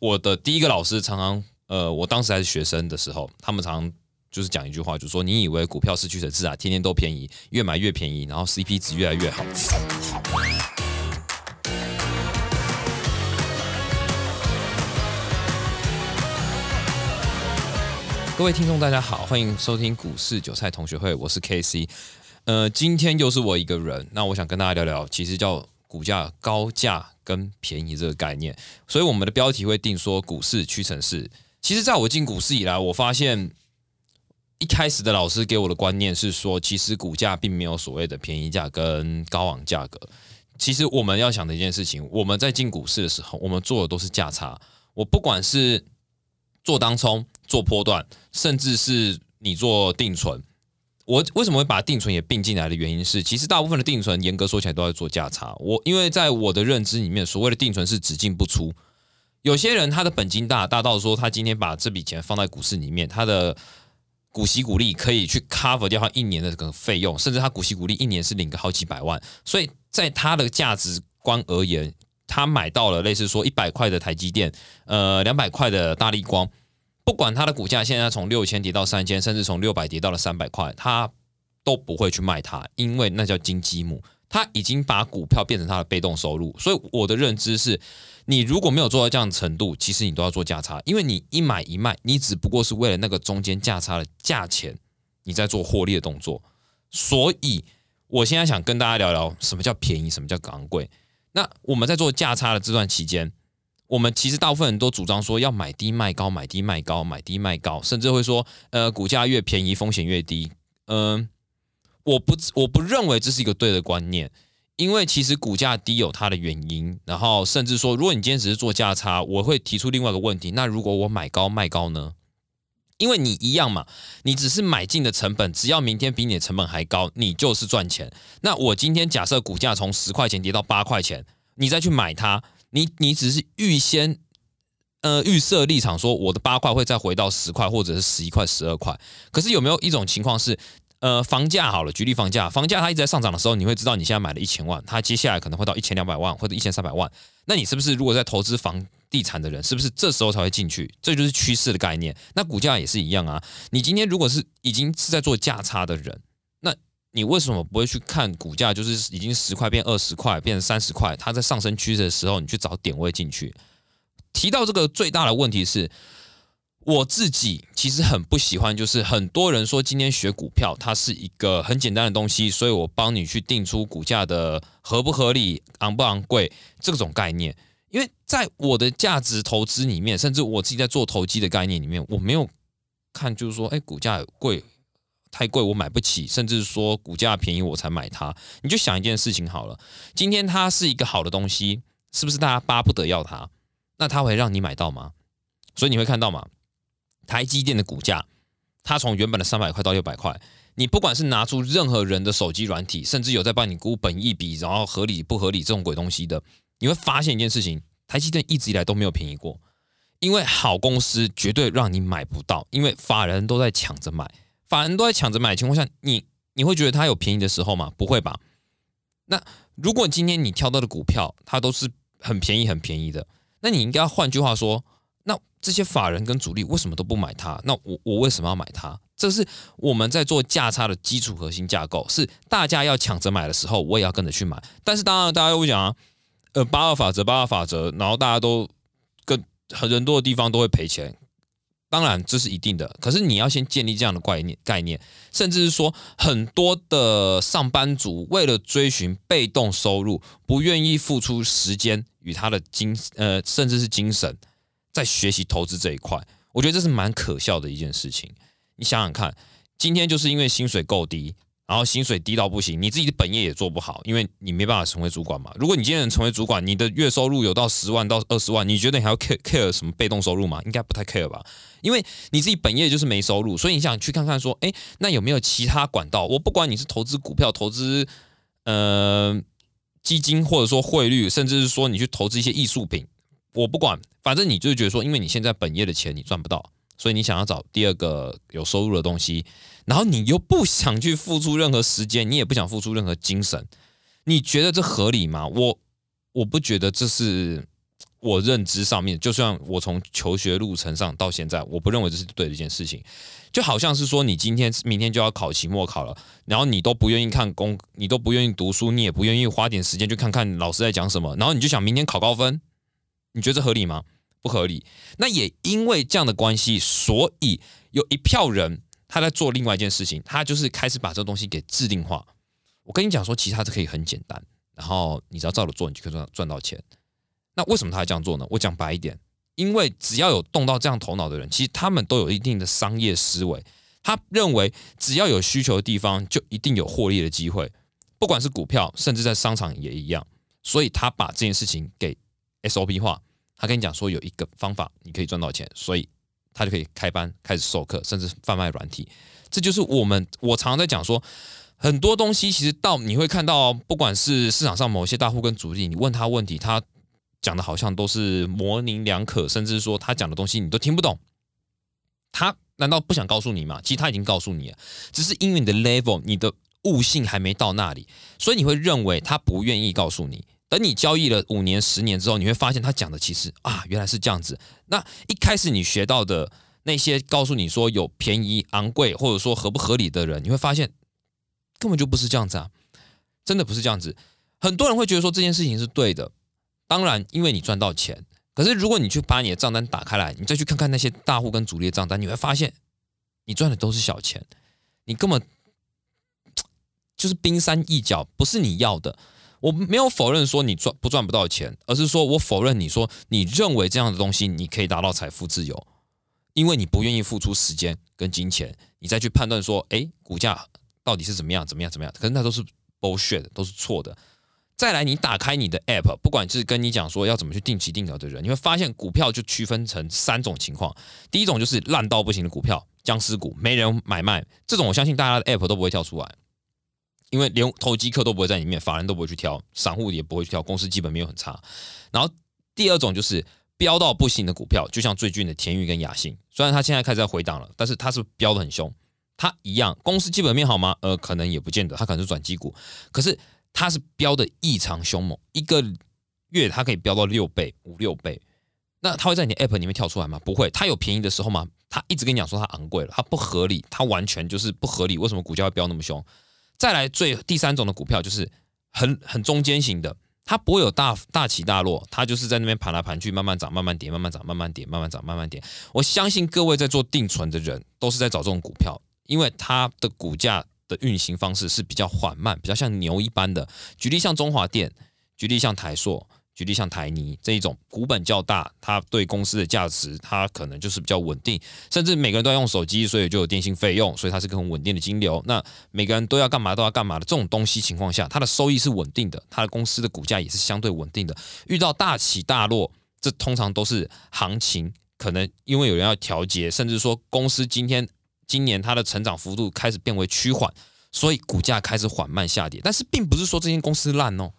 我的第一个老师常常，呃，我当时还是学生的时候，他们常常就是讲一句话，就是说你以为股票是屈臣氏啊，天天都便宜，越买越便宜，然后 CP 值越来越好。各位听众，大家好，欢迎收听股市韭菜同学会，我是 KC。呃，今天又是我一个人，那我想跟大家聊聊，其实叫股价高价跟便宜这个概念。所以我们的标题会定说股市屈臣氏。其实，在我进股市以来，我发现一开始的老师给我的观念是说，其实股价并没有所谓的便宜价跟高昂价格。其实我们要想的一件事情，我们在进股市的时候，我们做的都是价差。我不管是做当冲、做波段，甚至是你做定存，我为什么会把定存也并进来的原因是，其实大部分的定存严格说起来都在做价差。我因为在我的认知里面，所谓的定存是只进不出。有些人他的本金大，大到说他今天把这笔钱放在股市里面，他的股息股利可以去 cover 掉他一年的这个费用，甚至他股息股利一年是领个好几百万。所以在他的价值观而言，他买到了类似说一百块的台积电，呃，两百块的大力光。不管它的股价现在从六千跌到三千，甚至从六百跌到了三百块，它都不会去卖它，因为那叫金鸡母，他已经把股票变成他的被动收入。所以我的认知是，你如果没有做到这样的程度，其实你都要做价差，因为你一买一卖，你只不过是为了那个中间价差的价钱，你在做获利的动作。所以我现在想跟大家聊聊什么叫便宜，什么叫昂贵。那我们在做价差的这段期间。我们其实大部分人都主张说要买低卖高，买低卖高，买低卖高，甚至会说，呃，股价越便宜风险越低。嗯，我不我不认为这是一个对的观念，因为其实股价低有它的原因。然后甚至说，如果你今天只是做价差，我会提出另外一个问题：那如果我买高卖高呢？因为你一样嘛，你只是买进的成本，只要明天比你的成本还高，你就是赚钱。那我今天假设股价从十块钱跌到八块钱，你再去买它。你你只是预先，呃，预设立场说我的八块会再回到十块或者是十一块、十二块。可是有没有一种情况是，呃，房价好了，举例房价，房价它一直在上涨的时候，你会知道你现在买了一千万，它接下来可能会到一千两百万或者一千三百万。那你是不是如果在投资房地产的人，是不是这时候才会进去？这就是趋势的概念。那股价也是一样啊。你今天如果是已经是在做价差的人。你为什么不会去看股价？就是已经十块变二十块，变成三十块，它在上升趋势的时候，你去找点位进去。提到这个最大的问题是，我自己其实很不喜欢，就是很多人说今天学股票，它是一个很简单的东西，所以我帮你去定出股价的合不合理、昂不昂贵这种概念。因为在我的价值投资里面，甚至我自己在做投机的概念里面，我没有看，就是说，哎，股价贵。太贵我买不起，甚至说股价便宜我才买它。你就想一件事情好了，今天它是一个好的东西，是不是大家巴不得要它？那它会让你买到吗？所以你会看到嘛，台积电的股价，它从原本的三百块到六百块，你不管是拿出任何人的手机软体，甚至有在帮你估本一笔，然后合理不合理这种鬼东西的，你会发现一件事情，台积电一直以来都没有便宜过，因为好公司绝对让你买不到，因为法人都在抢着买。法人都在抢着买的情况下，你你会觉得它有便宜的时候吗？不会吧。那如果今天你挑到的股票，它都是很便宜、很便宜的，那你应该换句话说，那这些法人跟主力为什么都不买它？那我我为什么要买它？这是我们在做价差的基础核心架构，是大家要抢着买的时候，我也要跟着去买。但是当然，大家会讲啊，呃，八二法则，八二法则，然后大家都跟很人多的地方都会赔钱。当然，这是一定的。可是你要先建立这样的概念，概念，甚至是说，很多的上班族为了追寻被动收入，不愿意付出时间与他的精呃，甚至是精神，在学习投资这一块。我觉得这是蛮可笑的一件事情。你想想看，今天就是因为薪水够低。然后薪水低到不行，你自己的本业也做不好，因为你没办法成为主管嘛。如果你今天能成为主管，你的月收入有到十万到二十万，你觉得你还要 care care 什么被动收入吗？应该不太 care 吧，因为你自己本业就是没收入，所以你想去看看说，哎，那有没有其他管道？我不管你是投资股票、投资呃基金，或者说汇率，甚至是说你去投资一些艺术品，我不管，反正你就是觉得说，因为你现在本业的钱你赚不到。所以你想要找第二个有收入的东西，然后你又不想去付出任何时间，你也不想付出任何精神，你觉得这合理吗？我我不觉得这是 我认知上面，就算我从求学路程上到现在，我不认为这是对的一件事情。就好像是说，你今天明天就要考期末考了，然后你都不愿意看公，你都不愿意读书，你也不愿意花点时间去看看老师在讲什么，然后你就想明天考高分，你觉得这合理吗？不合理。那也因为这样的关系，所以有一票人他在做另外一件事情，他就是开始把这个东西给制定化。我跟你讲说，其实它是可以很简单，然后你只要照着做，你就可以赚赚到钱。那为什么他要这样做呢？我讲白一点，因为只要有动到这样头脑的人，其实他们都有一定的商业思维。他认为只要有需求的地方，就一定有获利的机会，不管是股票，甚至在商场也一样。所以他把这件事情给 SOP 化。他跟你讲说有一个方法你可以赚到钱，所以他就可以开班开始授课，甚至贩卖软体。这就是我们我常常在讲说。很多东西其实到你会看到，不管是市场上某些大户跟主力，你问他问题，他讲的好像都是模棱两可，甚至说他讲的东西你都听不懂。他难道不想告诉你吗？其实他已经告诉你了，只是因为你的 level、你的悟性还没到那里，所以你会认为他不愿意告诉你。等你交易了五年、十年之后，你会发现他讲的其实啊，原来是这样子。那一开始你学到的那些告诉你说有便宜、昂贵，或者说合不合理的人，你会发现。根本就不是这样子啊！真的不是这样子。很多人会觉得说这件事情是对的，当然，因为你赚到钱。可是如果你去把你的账单打开来，你再去看看那些大户跟主力的账单，你会发现你赚的都是小钱，你根本 就是冰山一角，不是你要的。我没有否认说你赚不赚不到钱，而是说我否认你说你认为这样的东西你可以达到财富自由，因为你不愿意付出时间跟金钱，你再去判断说，哎，股价。到底是怎么样？怎么样？怎么样？可是那都是 bullshit，都是错的。再来，你打开你的 app，不管是跟你讲说要怎么去定期定额的人，你会发现股票就区分成三种情况。第一种就是烂到不行的股票，僵尸股，没人买卖，这种我相信大家的 app 都不会跳出来，因为连投机客都不会在里面，法人都不会去挑，散户也不会去挑，公司基本没有很差。然后第二种就是飙到不行的股票，就像最近的田裕跟雅信，虽然它现在开始在回档了，但是它是飙的很凶。它一样，公司基本面好吗？呃，可能也不见得，它可能是转机股，可是它是飙的异常凶猛，一个月它可以飙到六倍、五六倍。那它会在你 App 里面跳出来吗？不会，它有便宜的时候吗？它一直跟你讲说它昂贵了，它不合理，它完全就是不合理。为什么股价会飙那么凶？再来最第三种的股票就是很很中间型的，它不会有大大起大落，它就是在那边盘来盘去，慢慢涨，慢慢跌，慢慢涨，慢慢跌，慢慢涨，慢慢跌。我相信各位在做定存的人都是在找这种股票。因为它的股价的运行方式是比较缓慢，比较像牛一般的。举例像中华电，举例像台塑，举例像台泥这一种股本较大，它对公司的价值，它可能就是比较稳定。甚至每个人都要用手机，所以就有电信费用，所以它是个很稳定的金流。那每个人都要干嘛都要干嘛的这种东西情况下，它的收益是稳定的，它的公司的股价也是相对稳定的。遇到大起大落，这通常都是行情，可能因为有人要调节，甚至说公司今天。今年它的成长幅度开始变为趋缓，所以股价开始缓慢下跌。但是并不是说这间公司烂哦，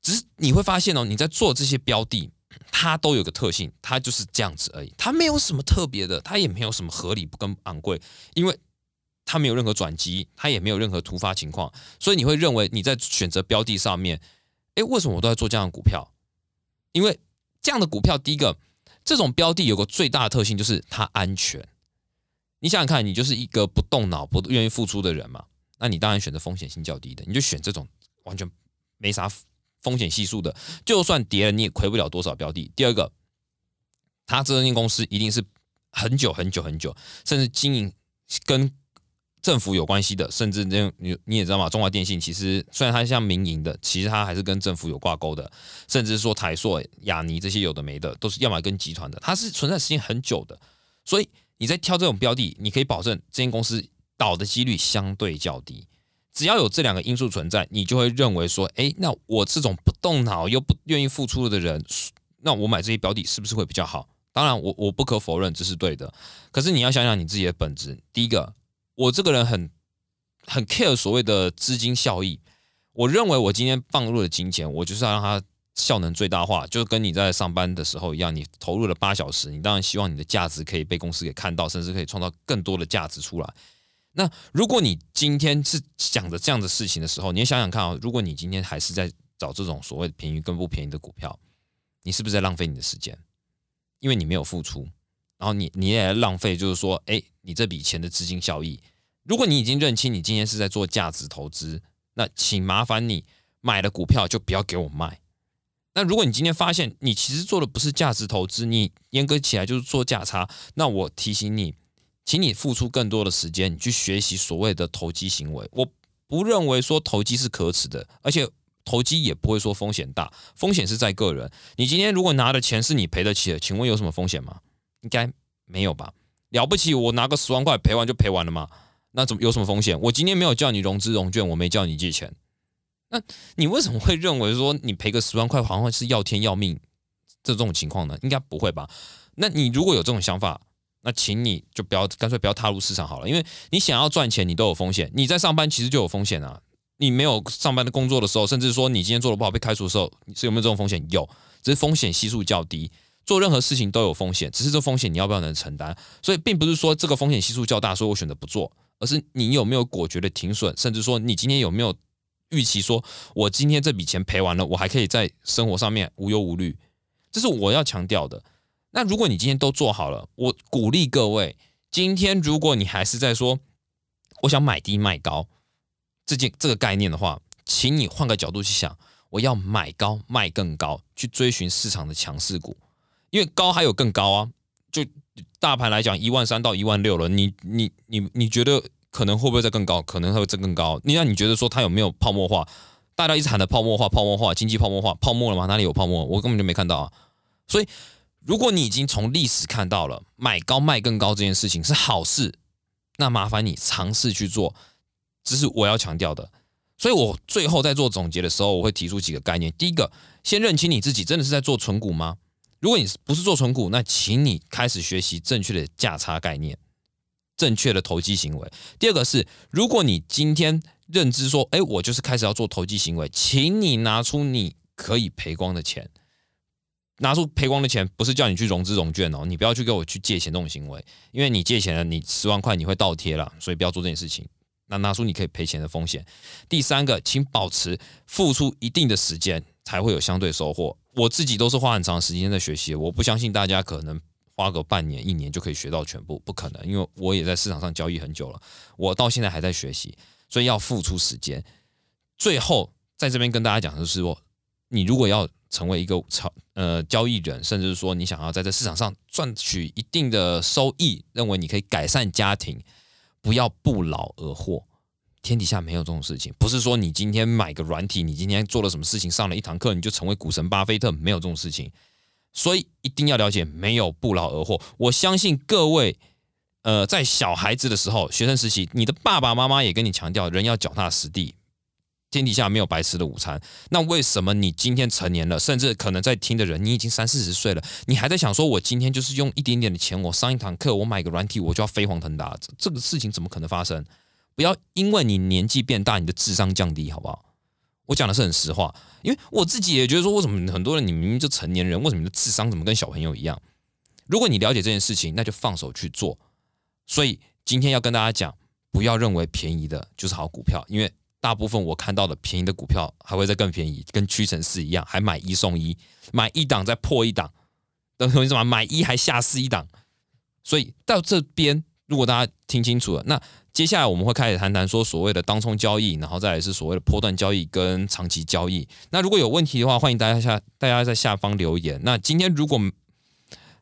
只是你会发现哦，你在做这些标的，它都有个特性，它就是这样子而已，它没有什么特别的，它也没有什么合理不跟昂贵，因为它没有任何转机，它也没有任何突发情况，所以你会认为你在选择标的上面，诶，为什么我都在做这样的股票？因为这样的股票，第一个，这种标的有个最大的特性就是它安全。你想想看，你就是一个不动脑、不愿意付出的人嘛？那你当然选择风险性较低的，你就选这种完全没啥风险系数的，就算跌了你也亏不了多少标的。第二个，他这间公司一定是很久很久很久，甚至经营跟政府有关系的，甚至那你你也知道嘛，中华电信其实虽然它像民营的，其实它还是跟政府有挂钩的，甚至说台塑、亚尼这些有的没的，都是要么跟集团的，它是存在时间很久的，所以。你在挑这种标的，你可以保证这间公司倒的几率相对较低。只要有这两个因素存在，你就会认为说，哎，那我这种不动脑又不愿意付出的人，那我买这些标的是不是会比较好？当然，我我不可否认这是对的。可是你要想想你自己的本质。第一个，我这个人很很 care 所谓的资金效益。我认为我今天放入的金钱，我就是要让它。效能最大化，就跟你在上班的时候一样，你投入了八小时，你当然希望你的价值可以被公司给看到，甚至可以创造更多的价值出来。那如果你今天是想着这样的事情的时候，你想想看啊，如果你今天还是在找这种所谓便宜跟不便宜的股票，你是不是在浪费你的时间？因为你没有付出，然后你你也浪费，就是说，哎，你这笔钱的资金效益。如果你已经认清你今天是在做价值投资，那请麻烦你买了股票就不要给我卖。那如果你今天发现你其实做的不是价值投资，你严格起来就是做价差，那我提醒你，请你付出更多的时间，你去学习所谓的投机行为。我不认为说投机是可耻的，而且投机也不会说风险大，风险是在个人。你今天如果拿的钱是你赔得起的，请问有什么风险吗？应该没有吧？了不起，我拿个十万块赔完就赔完了吗？那怎么有什么风险？我今天没有叫你融资融券，我没叫你借钱，那你为什么会认为说你赔个十万块好像是要天要命这种情况呢？应该不会吧？那你如果有这种想法，那请你就不要干脆不要踏入市场好了，因为你想要赚钱，你都有风险。你在上班其实就有风险啊。你没有上班的工作的时候，甚至说你今天做的不好被开除的时候，是有没有这种风险？有，只是风险系数较低。做任何事情都有风险，只是这风险你要不要能承担。所以并不是说这个风险系数较大，所以我选择不做。而是你有没有果决的停损，甚至说你今天有没有预期说，我今天这笔钱赔完了，我还可以在生活上面无忧无虑，这是我要强调的。那如果你今天都做好了，我鼓励各位，今天如果你还是在说我想买低卖高这件这个概念的话，请你换个角度去想，我要买高卖更高，去追寻市场的强势股，因为高还有更高啊，就。大盘来讲，一万三到一万六了，你你你你觉得可能会不会再更高？可能会再更高。你那你觉得说它有没有泡沫化？大家一直喊的泡沫化、泡沫化、经济泡沫化，泡沫了吗？哪里有泡沫？我根本就没看到啊。所以，如果你已经从历史看到了买高卖更高这件事情是好事，那麻烦你尝试去做，这是我要强调的。所以我最后在做总结的时候，我会提出几个概念。第一个，先认清你自己真的是在做纯股吗？如果你不是做纯股，那请你开始学习正确的价差概念，正确的投机行为。第二个是，如果你今天认知说，哎，我就是开始要做投机行为，请你拿出你可以赔光的钱，拿出赔光的钱，不是叫你去融资融券哦，你不要去给我去借钱这种行为，因为你借钱了，你十万块你会倒贴了，所以不要做这件事情。那拿出你可以赔钱的风险。第三个，请保持付出一定的时间，才会有相对收获。我自己都是花很长时间在学习，我不相信大家可能花个半年、一年就可以学到全部，不可能，因为我也在市场上交易很久了，我到现在还在学习，所以要付出时间。最后在这边跟大家讲的是说，你如果要成为一个超呃交易人，甚至说你想要在这市场上赚取一定的收益，认为你可以改善家庭，不要不劳而获。天底下没有这种事情，不是说你今天买个软体，你今天做了什么事情，上了一堂课，你就成为股神巴菲特，没有这种事情。所以一定要了解，没有不劳而获。我相信各位，呃，在小孩子的时候，学生时期，你的爸爸妈妈也跟你强调，人要脚踏实地，天底下没有白吃的午餐。那为什么你今天成年了，甚至可能在听的人，你已经三四十岁了，你还在想说，我今天就是用一点点的钱，我上一堂课，我买个软体，我就要飞黄腾达？这这个事情怎么可能发生？不要因为你年纪变大，你的智商降低，好不好？我讲的是很实话，因为我自己也觉得说，为什么很多人你明明就成年人，为什么你的智商怎么跟小朋友一样？如果你了解这件事情，那就放手去做。所以今天要跟大家讲，不要认为便宜的就是好股票，因为大部分我看到的便宜的股票还会再更便宜，跟屈臣氏一样，还买一送一，买一档再破一档，懂我意思吗？买一还下四一档。所以到这边，如果大家听清楚了，那。接下来我们会开始谈谈说所谓的当冲交易，然后再来是所谓的波段交易跟长期交易。那如果有问题的话，欢迎大家下大家在下方留言。那今天如果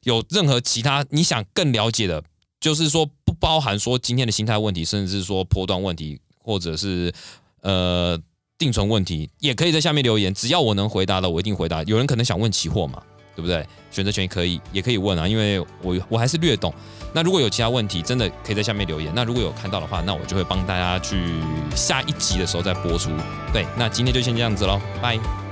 有任何其他你想更了解的，就是说不包含说今天的心态问题，甚至是说波段问题，或者是呃定存问题，也可以在下面留言。只要我能回答的，我一定回答。有人可能想问期货嘛？对不对？选择权也可以，也可以问啊，因为我我还是略懂。那如果有其他问题，真的可以在下面留言。那如果有看到的话，那我就会帮大家去下一集的时候再播出。对，那今天就先这样子喽，拜。